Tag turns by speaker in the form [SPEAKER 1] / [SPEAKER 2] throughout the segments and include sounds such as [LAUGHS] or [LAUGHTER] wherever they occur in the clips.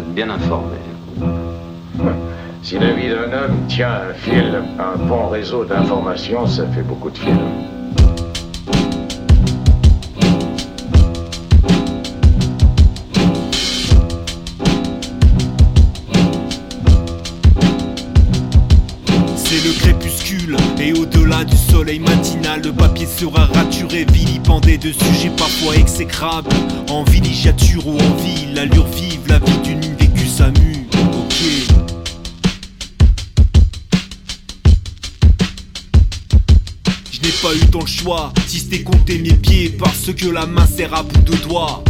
[SPEAKER 1] bien informé. [LAUGHS]
[SPEAKER 2] Si la vie d'un homme tient un fil, un bon réseau d'informations, ça fait beaucoup de fils.
[SPEAKER 3] Le crépuscule et au-delà du soleil matinal, le papier sera raturé, vilipendé de sujets parfois exécrables. En villégiature ou en ville, l'allure vive, la vie d'une vécue s'amuse. Ok. Je n'ai pas eu tant le choix, si c'était compter mes pieds, parce que la main sert à bout de doigts.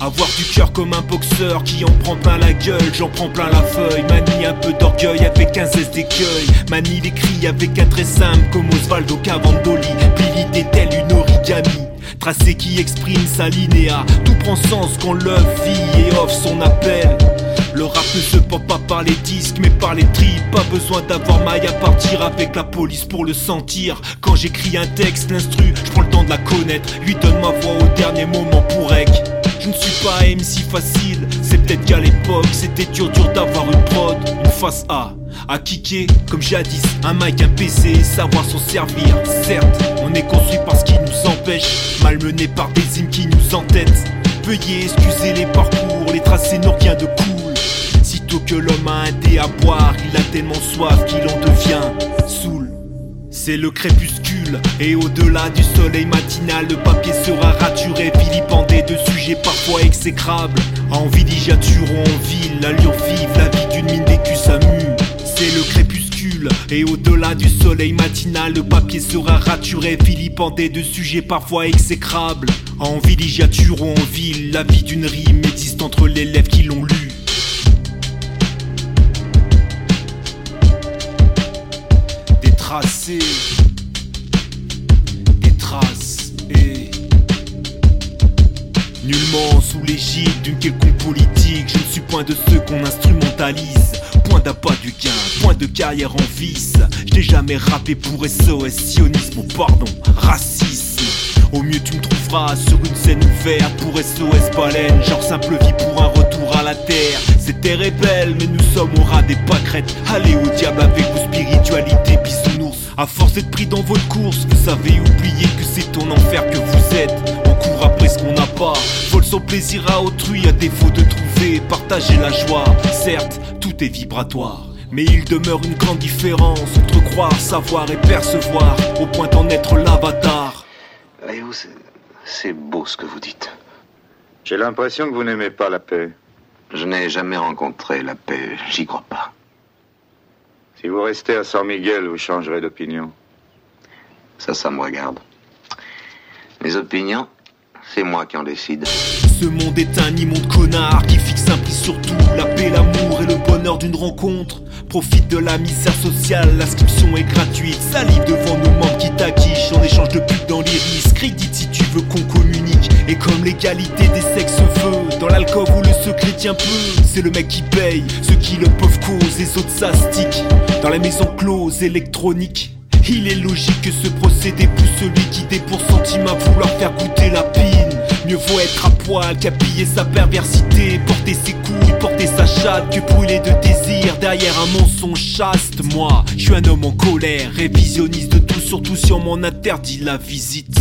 [SPEAKER 3] Avoir du cœur comme un boxeur qui en prend plein la gueule, j'en prends plein la feuille. Manie un peu d'orgueil avec un zeste d'écueil. Manie les cris avec un trait simple comme Osvaldo Cavandoli. Plie tel une origami. Tracé qui exprime sa linéa. Tout prend sens quand l'œuf vit et offre son appel. Le rap ne se porte pas par les disques mais par les tripes Pas besoin d'avoir maille à partir avec la police pour le sentir Quand j'écris un texte, l'instru, je prends le temps de la connaître Lui donne ma voix au dernier moment pour rec je ne suis pas MC facile, c'est peut-être qu'à l'époque c'était dur dur d'avoir une prod, une face A, à kicker comme jadis, un mic, un PC savoir s'en servir. Certes, on est construit par ce qui nous empêche, malmené par des hymnes qui nous entêtent. Veuillez excuser les parcours, les tracés n'ont rien de cool. Sitôt que l'homme a un dé à boire, il a tellement soif qu'il en devient saoul. C'est le crépuscule, et au-delà du soleil matinal, le papier sera raturé, de parfois exécrables. En villégiature ou en ville, l'allure vive, la vie d'une mine vécue s'amuse. C'est le crépuscule, et au-delà du soleil matinal, le papier sera raturé, vilipendé de sujets parfois exécrables. En villégiature ou en ville, la vie d'une rime existe entre les lèvres qui l'ont lu. Des tracés, des traces nullement sous l'égide d'une quelconque politique. Je ne suis point de ceux qu'on instrumentalise. Point d'appât du gain, point de carrière en vice. Je n'ai jamais rappé pour SOS, sionisme, pardon, racisme. Au mieux tu me trouveras sur une scène ouverte pour SOS baleine Genre simple vie pour un retour à la terre Cette terre est mais nous sommes au ras des pâquerettes Allez au diable avec vos spiritualités À force d'être pris dans votre course Vous avez oublié que c'est ton enfer que vous êtes On court après ce qu'on n'a pas Vole son plaisir à autrui à défaut de trouver et Partager la joie Certes tout est vibratoire mais il demeure une grande différence entre croire, savoir et percevoir, au point d'en être l'avatar.
[SPEAKER 1] C'est- c'est beau ce que vous dites.
[SPEAKER 2] J'ai l'impression que vous n'aimez pas la paix.
[SPEAKER 1] Je n'ai jamais rencontré la paix, j'y crois pas.
[SPEAKER 2] Si vous restez à San Miguel, vous changerez d'opinion.
[SPEAKER 1] Ça, ça me regarde. Mes opinions, c'est moi qui en décide.
[SPEAKER 3] Ce monde est un immonde connard qui fixe un prix sur tout, la paix, l'amour et le bonheur d'une rencontre. Profite de la misère sociale, l'inscription est gratuite. Salive devant nos membres qui t'acquichent en échange de putes dans l'iris. Crédit si tu veux qu'on communique. Et comme l'égalité des sexes veut, dans l'alcool où le secret tient peu, c'est le mec qui paye, ceux qui le peuvent cause, les autres s'astiquent. Dans la maison close électronique. Il est logique que ce procédé pousse celui qui dé pour centime à vouloir faire goûter la pine. Mieux vaut être à poil qu'habiller sa perversité, porter ses couilles, porter sa chatte, que brûler de désir derrière un mensonge chaste. Moi, je suis un homme en colère, révisionniste de tout, surtout si on m'en interdit la visite.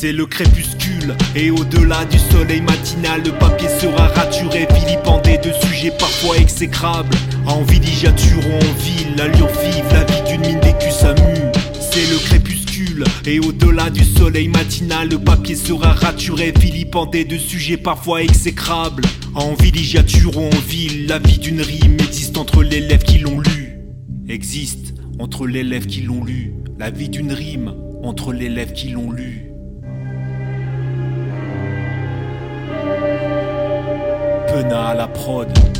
[SPEAKER 3] C'est le crépuscule, et au-delà du soleil matinal, le papier sera raturé, vilipendé de sujets parfois exécrables. En villégiature ou en ville, l'allure vive, la vie d'une mine vécue s'amuse. C'est le crépuscule, et au-delà du soleil matinal, le papier sera raturé, vilipendé de sujets parfois exécrables. En villégiature ou en ville, la vie d'une rime existe entre l'élève qui l'ont lu. Existe entre l'élève qui l'ont lu, la vie d'une rime entre l'élève qui l'ont lu. Pena à la prod.